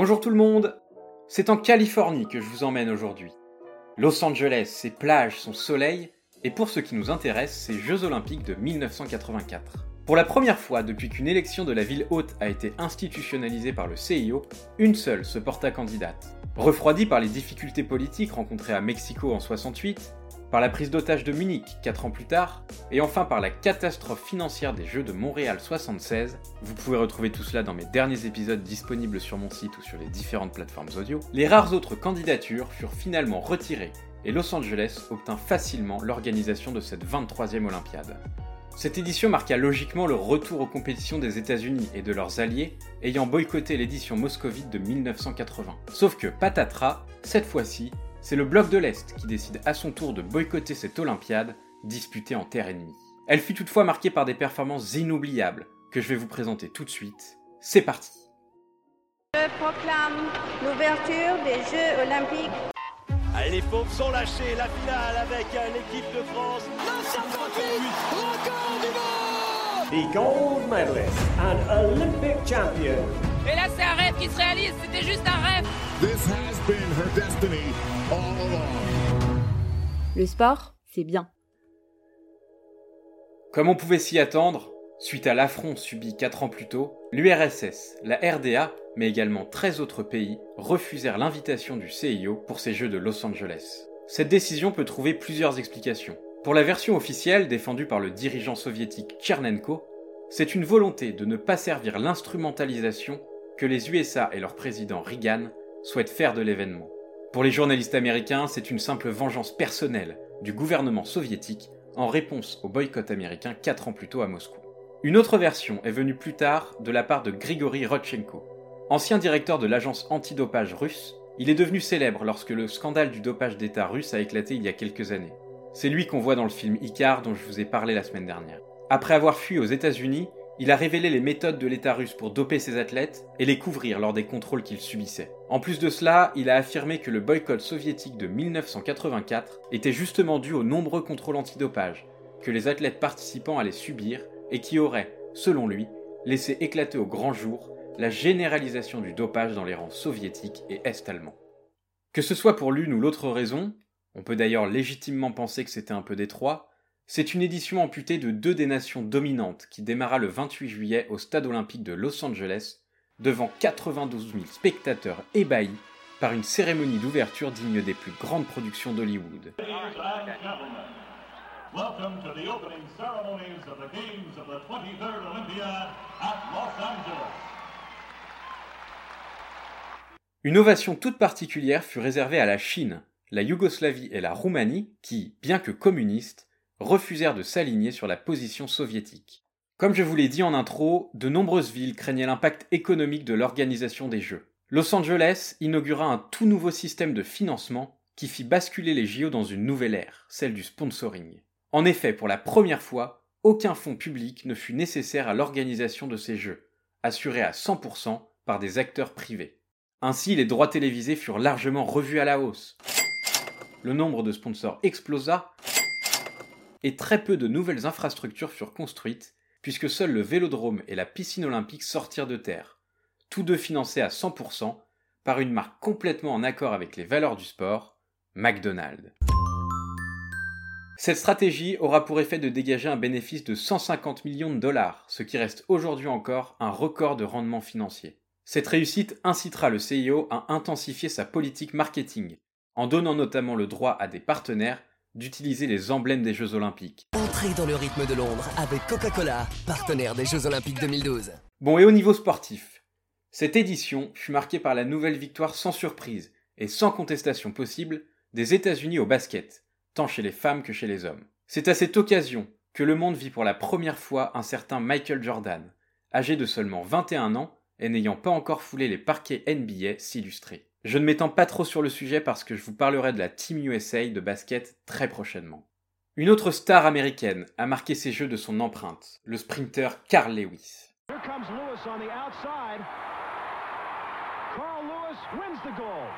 Bonjour tout le monde C'est en Californie que je vous emmène aujourd'hui. Los Angeles, ses plages, son soleil, et pour ce qui nous intéresse, ses Jeux Olympiques de 1984. Pour la première fois depuis qu'une élection de la ville haute a été institutionnalisée par le CIO, une seule se porta candidate. Refroidie par les difficultés politiques rencontrées à Mexico en 68, par la prise d'otage de Munich 4 ans plus tard, et enfin par la catastrophe financière des Jeux de Montréal 76, vous pouvez retrouver tout cela dans mes derniers épisodes disponibles sur mon site ou sur les différentes plateformes audio, les rares autres candidatures furent finalement retirées et Los Angeles obtint facilement l'organisation de cette 23e Olympiade. Cette édition marqua logiquement le retour aux compétitions des États-Unis et de leurs alliés ayant boycotté l'édition moscovite de 1980. Sauf que patatras, cette fois-ci, c'est le bloc de l'Est qui décide à son tour de boycotter cette Olympiade disputée en terre ennemie. Elle fut toutefois marquée par des performances inoubliables que je vais vous présenter tout de suite. C'est parti Je proclame l'ouverture des Jeux Olympiques. Allez, les pauvres sont lâchés, la finale avec l'équipe de France. record du monde the gold medalist and Olympic champion. Et là, c'est un rêve qui se réalise, c'était juste un rêve. This has been her destiny all along. Le sport, c'est bien. Comme on pouvait s'y attendre, suite à l'affront subi 4 ans plus tôt, l'URSS, la RDA, mais également 13 autres pays refusèrent l'invitation du CIO pour ces Jeux de Los Angeles. Cette décision peut trouver plusieurs explications. Pour la version officielle défendue par le dirigeant soviétique Tchernenko, c'est une volonté de ne pas servir l'instrumentalisation que les USA et leur président Reagan souhaitent faire de l'événement. Pour les journalistes américains, c'est une simple vengeance personnelle du gouvernement soviétique en réponse au boycott américain 4 ans plus tôt à Moscou. Une autre version est venue plus tard de la part de Grigory Rodchenko. Ancien directeur de l'agence antidopage russe, il est devenu célèbre lorsque le scandale du dopage d'État russe a éclaté il y a quelques années. C'est lui qu'on voit dans le film Icar dont je vous ai parlé la semaine dernière. Après avoir fui aux États-Unis, il a révélé les méthodes de l'État russe pour doper ses athlètes et les couvrir lors des contrôles qu'il subissait. En plus de cela, il a affirmé que le boycott soviétique de 1984 était justement dû aux nombreux contrôles antidopage que les athlètes participants allaient subir et qui auraient, selon lui, laissé éclater au grand jour la généralisation du dopage dans les rangs soviétiques et est-allemands. Que ce soit pour l'une ou l'autre raison, on peut d'ailleurs légitimement penser que c'était un peu détroit, c'est une édition amputée de deux des nations dominantes qui démarra le 28 juillet au stade olympique de Los Angeles devant 92 000 spectateurs ébahis par une cérémonie d'ouverture digne des plus grandes productions d'Hollywood. Welcome to the opening ceremonies of the Games of the 23rd Olympia at Los Angeles. Une ovation toute particulière fut réservée à la Chine, la Yougoslavie et la Roumanie qui, bien que communistes, refusèrent de s'aligner sur la position soviétique. Comme je vous l'ai dit en intro, de nombreuses villes craignaient l'impact économique de l'organisation des Jeux. Los Angeles inaugura un tout nouveau système de financement qui fit basculer les JO dans une nouvelle ère, celle du sponsoring. En effet, pour la première fois, aucun fonds public ne fut nécessaire à l'organisation de ces Jeux, assurés à 100% par des acteurs privés. Ainsi, les droits télévisés furent largement revus à la hausse. Le nombre de sponsors explosa et très peu de nouvelles infrastructures furent construites, puisque seuls le vélodrome et la piscine olympique sortirent de terre, tous deux financés à 100% par une marque complètement en accord avec les valeurs du sport, McDonald's. Cette stratégie aura pour effet de dégager un bénéfice de 150 millions de dollars, ce qui reste aujourd'hui encore un record de rendement financier. Cette réussite incitera le CIO à intensifier sa politique marketing, en donnant notamment le droit à des partenaires d'utiliser les emblèmes des Jeux Olympiques. Entrez dans le rythme de Londres avec Coca-Cola, partenaire des Jeux Olympiques 2012. Bon, et au niveau sportif, cette édition fut marquée par la nouvelle victoire sans surprise et sans contestation possible des États-Unis au basket, tant chez les femmes que chez les hommes. C'est à cette occasion que le monde vit pour la première fois un certain Michael Jordan, âgé de seulement 21 ans et n'ayant pas encore foulé les parquets NBA s'illustrer. Je ne m'étends pas trop sur le sujet parce que je vous parlerai de la Team USA de basket très prochainement. Une autre star américaine a marqué ses jeux de son empreinte, le sprinter Carl Lewis. Here comes Lewis on the outside. Carl Lewis wins the gold.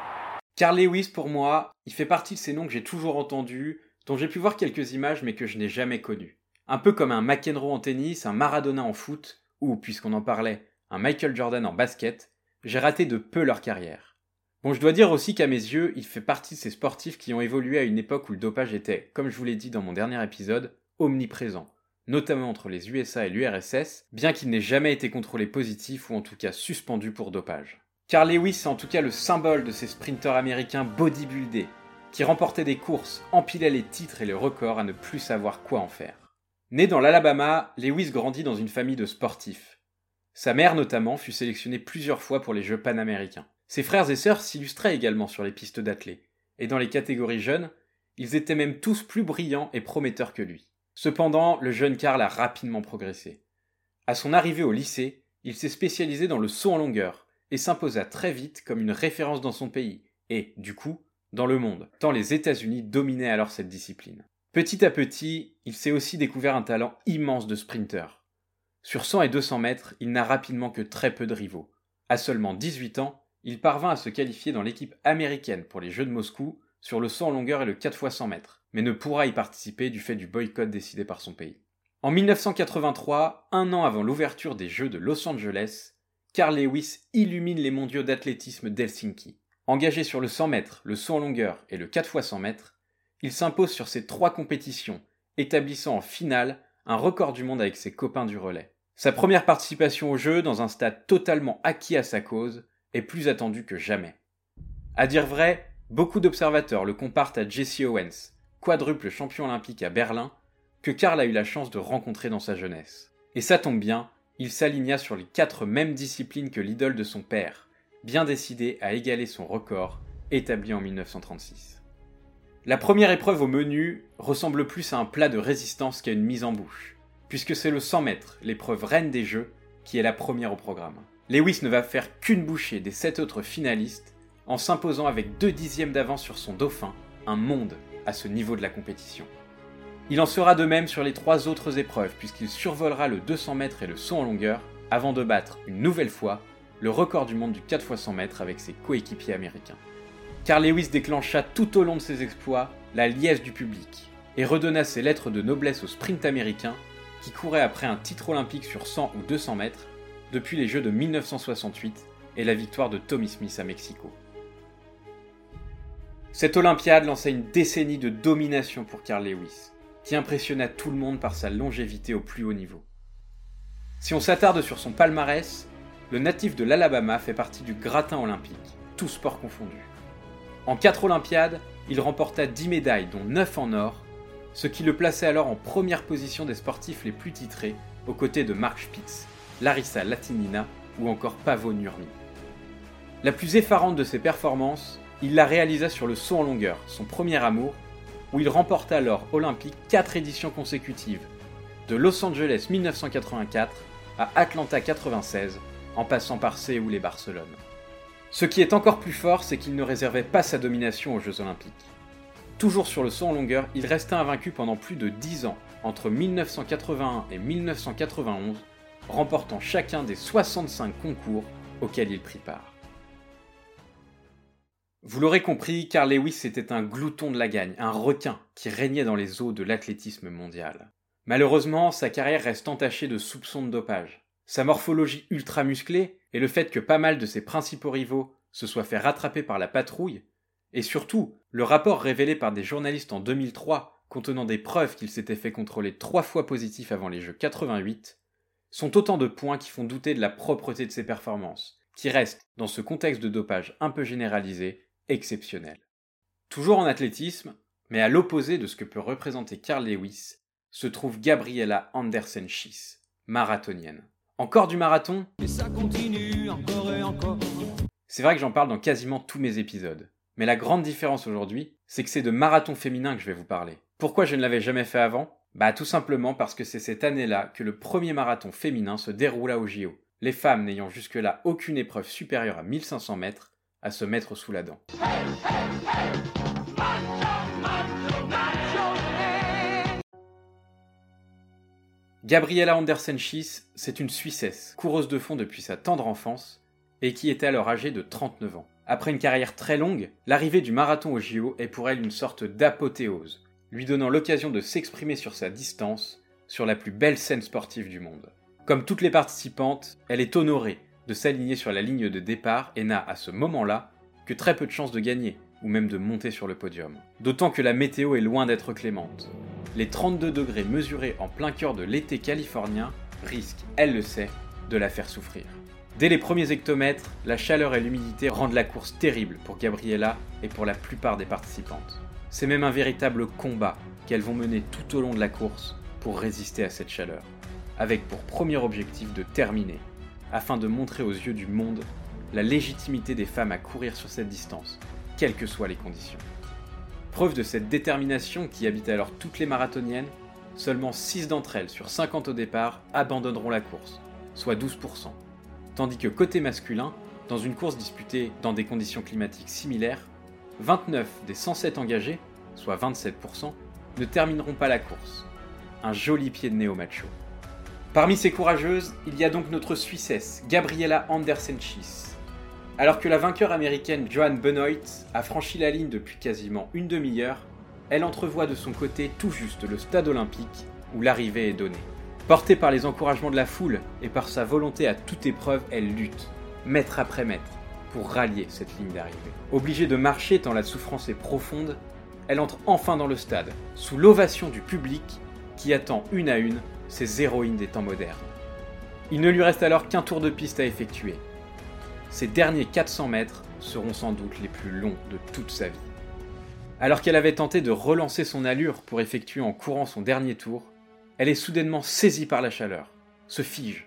Carl Lewis, pour moi, il fait partie de ces noms que j'ai toujours entendus, dont j'ai pu voir quelques images mais que je n'ai jamais connus. Un peu comme un McEnroe en tennis, un Maradona en foot, ou, puisqu'on en parlait, un Michael Jordan en basket, j'ai raté de peu leur carrière. Bon, je dois dire aussi qu'à mes yeux, il fait partie de ces sportifs qui ont évolué à une époque où le dopage était, comme je vous l'ai dit dans mon dernier épisode, omniprésent, notamment entre les USA et l'URSS, bien qu'il n'ait jamais été contrôlé positif ou en tout cas suspendu pour dopage. Carl Lewis est en tout cas le symbole de ces sprinteurs américains bodybuildés, qui remportaient des courses, empilaient les titres et les records à ne plus savoir quoi en faire. Né dans l'Alabama, Lewis grandit dans une famille de sportifs. Sa mère notamment fut sélectionnée plusieurs fois pour les Jeux panaméricains. Ses frères et sœurs s'illustraient également sur les pistes d'athlée, et dans les catégories jeunes, ils étaient même tous plus brillants et prometteurs que lui. Cependant, le jeune Karl a rapidement progressé. À son arrivée au lycée, il s'est spécialisé dans le saut en longueur et s'imposa très vite comme une référence dans son pays et, du coup, dans le monde, tant les États-Unis dominaient alors cette discipline. Petit à petit, il s'est aussi découvert un talent immense de sprinter. Sur 100 et 200 mètres, il n'a rapidement que très peu de rivaux. À seulement 18 ans, il parvint à se qualifier dans l'équipe américaine pour les Jeux de Moscou sur le saut en longueur et le 4 x 100 mètres, mais ne pourra y participer du fait du boycott décidé par son pays. En 1983, un an avant l'ouverture des Jeux de Los Angeles, Carl Lewis illumine les mondiaux d'athlétisme d'Helsinki. Engagé sur le 100 mètres, le saut en longueur et le 4 x 100 mètres, il s'impose sur ces trois compétitions, établissant en finale un record du monde avec ses copains du relais. Sa première participation au jeu dans un stade totalement acquis à sa cause est plus attendue que jamais. À dire vrai, beaucoup d'observateurs le comparent à Jesse Owens, quadruple champion olympique à Berlin, que Karl a eu la chance de rencontrer dans sa jeunesse. Et ça tombe bien, il s'aligna sur les quatre mêmes disciplines que l'idole de son père, bien décidé à égaler son record établi en 1936. La première épreuve au menu ressemble plus à un plat de résistance qu'à une mise en bouche, puisque c'est le 100 mètres, l'épreuve reine des Jeux, qui est la première au programme. Lewis ne va faire qu'une bouchée des sept autres finalistes en s'imposant avec deux dixièmes d'avance sur son dauphin, un monde à ce niveau de la compétition. Il en sera de même sur les trois autres épreuves, puisqu'il survolera le 200 mètres et le saut en longueur, avant de battre une nouvelle fois le record du monde du 4 x 100 mètres avec ses coéquipiers américains. Carl Lewis déclencha tout au long de ses exploits la liesse du public et redonna ses lettres de noblesse au sprint américain qui courait après un titre olympique sur 100 ou 200 mètres depuis les Jeux de 1968 et la victoire de Tommy Smith à Mexico. Cette Olympiade lança une décennie de domination pour Carl Lewis, qui impressionna tout le monde par sa longévité au plus haut niveau. Si on s'attarde sur son palmarès, le natif de l'Alabama fait partie du gratin olympique, tous sports confondus. En 4 Olympiades, il remporta 10 médailles, dont 9 en or, ce qui le plaçait alors en première position des sportifs les plus titrés, aux côtés de Mark Spitz, Larissa Latinina ou encore Pavo Nurmi. La plus effarante de ses performances, il la réalisa sur le saut en longueur, son premier amour, où il remporta alors olympique 4 éditions consécutives, de Los Angeles 1984 à Atlanta 96, en passant par Séoul et Barcelone. Ce qui est encore plus fort, c'est qu'il ne réservait pas sa domination aux Jeux Olympiques. Toujours sur le saut en longueur, il resta invaincu pendant plus de 10 ans, entre 1981 et 1991, remportant chacun des 65 concours auxquels il prit part. Vous l'aurez compris, Carl Lewis était un glouton de la gagne, un requin qui régnait dans les eaux de l'athlétisme mondial. Malheureusement, sa carrière reste entachée de soupçons de dopage. Sa morphologie ultra musclée et le fait que pas mal de ses principaux rivaux se soient fait rattraper par la patrouille, et surtout le rapport révélé par des journalistes en 2003 contenant des preuves qu'il s'était fait contrôler trois fois positif avant les Jeux 88, sont autant de points qui font douter de la propreté de ses performances, qui restent, dans ce contexte de dopage un peu généralisé, exceptionnel. Toujours en athlétisme, mais à l'opposé de ce que peut représenter Carl Lewis, se trouve Gabriela Andersen-Schiss, marathonienne. Encore du marathon? Et ça continue encore et encore. C'est vrai que j'en parle dans quasiment tous mes épisodes. Mais la grande différence aujourd'hui, c'est que c'est de marathon féminin que je vais vous parler. Pourquoi je ne l'avais jamais fait avant? Bah tout simplement parce que c'est cette année-là que le premier marathon féminin se déroula au JO, les femmes n'ayant jusque-là aucune épreuve supérieure à 1500 mètres à se mettre sous la dent. Gabriela Andersen-Schiss, c'est une Suissesse, coureuse de fond depuis sa tendre enfance, et qui était alors âgée de 39 ans. Après une carrière très longue, l'arrivée du marathon au JO est pour elle une sorte d'apothéose, lui donnant l'occasion de s'exprimer sur sa distance, sur la plus belle scène sportive du monde. Comme toutes les participantes, elle est honorée de s'aligner sur la ligne de départ et n'a à ce moment-là que très peu de chances de gagner, ou même de monter sur le podium. D'autant que la météo est loin d'être clémente. Les 32 degrés mesurés en plein cœur de l'été californien risquent, elle le sait, de la faire souffrir. Dès les premiers hectomètres, la chaleur et l'humidité rendent la course terrible pour Gabriella et pour la plupart des participantes. C'est même un véritable combat qu'elles vont mener tout au long de la course pour résister à cette chaleur, avec pour premier objectif de terminer, afin de montrer aux yeux du monde la légitimité des femmes à courir sur cette distance, quelles que soient les conditions. Preuve de cette détermination qui habite alors toutes les marathoniennes, seulement 6 d'entre elles sur 50 au départ abandonneront la course, soit 12%. Tandis que côté masculin, dans une course disputée dans des conditions climatiques similaires, 29 des 107 engagés, soit 27%, ne termineront pas la course. Un joli pied de nez au macho. Parmi ces courageuses, il y a donc notre Suissesse, Gabriela Andersen-Schiess, alors que la vainqueur américaine Joanne Benoit a franchi la ligne depuis quasiment une demi-heure, elle entrevoit de son côté tout juste le stade olympique où l'arrivée est donnée. Portée par les encouragements de la foule et par sa volonté à toute épreuve, elle lutte, mètre après mètre, pour rallier cette ligne d'arrivée. Obligée de marcher tant la souffrance est profonde, elle entre enfin dans le stade, sous l'ovation du public qui attend une à une ces héroïnes des temps modernes. Il ne lui reste alors qu'un tour de piste à effectuer, ces derniers 400 mètres seront sans doute les plus longs de toute sa vie. Alors qu'elle avait tenté de relancer son allure pour effectuer en courant son dernier tour, elle est soudainement saisie par la chaleur, se fige.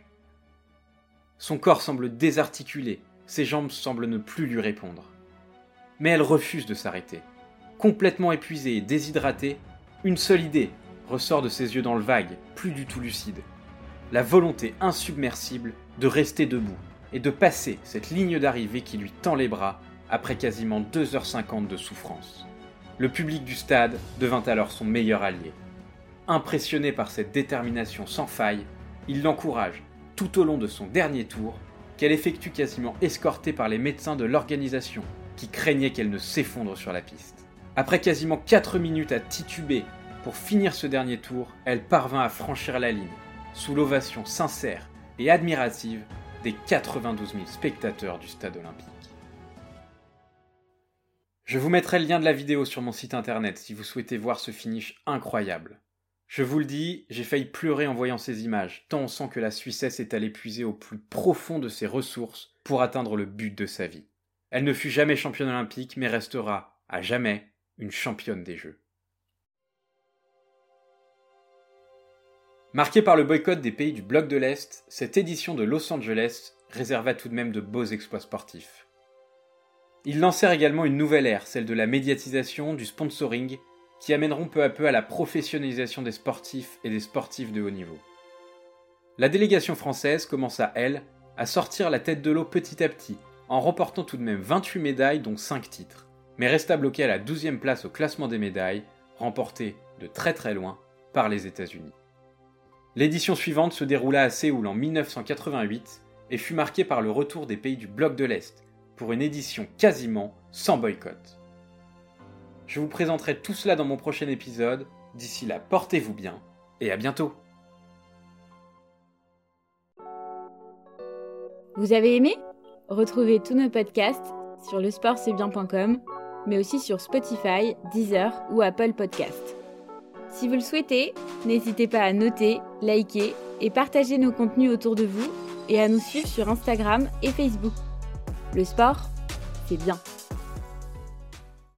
Son corps semble désarticulé, ses jambes semblent ne plus lui répondre. Mais elle refuse de s'arrêter. Complètement épuisée et déshydratée, une seule idée ressort de ses yeux dans le vague, plus du tout lucide. La volonté insubmersible de rester debout, et de passer cette ligne d'arrivée qui lui tend les bras après quasiment 2h50 de souffrance. Le public du stade devint alors son meilleur allié. Impressionné par cette détermination sans faille, il l'encourage tout au long de son dernier tour, qu'elle effectue quasiment escortée par les médecins de l'organisation qui craignaient qu'elle ne s'effondre sur la piste. Après quasiment 4 minutes à tituber pour finir ce dernier tour, elle parvint à franchir la ligne, sous l'ovation sincère et admirative des 92 000 spectateurs du stade olympique. Je vous mettrai le lien de la vidéo sur mon site internet si vous souhaitez voir ce finish incroyable. Je vous le dis, j'ai failli pleurer en voyant ces images, tant on sent que la Suissesse est allée puiser au plus profond de ses ressources pour atteindre le but de sa vie. Elle ne fut jamais championne olympique, mais restera, à jamais, une championne des Jeux. Marquée par le boycott des pays du bloc de l'Est, cette édition de Los Angeles réserva tout de même de beaux exploits sportifs. Ils lancèrent également une nouvelle ère, celle de la médiatisation, du sponsoring, qui amèneront peu à peu à la professionnalisation des sportifs et des sportifs de haut niveau. La délégation française commença, elle, à sortir la tête de l'eau petit à petit, en remportant tout de même 28 médailles dont 5 titres, mais resta bloquée à la 12e place au classement des médailles, remportée de très très loin par les États-Unis. L'édition suivante se déroula à Séoul en 1988 et fut marquée par le retour des pays du bloc de l'Est pour une édition quasiment sans boycott. Je vous présenterai tout cela dans mon prochain épisode. D'ici là, portez-vous bien et à bientôt. Vous avez aimé? Retrouvez tous nos podcasts sur lesportcestbien.com, mais aussi sur Spotify, Deezer ou Apple Podcasts. Si vous le souhaitez, n'hésitez pas à noter, liker et partager nos contenus autour de vous et à nous suivre sur Instagram et Facebook. Le sport, c'est bien.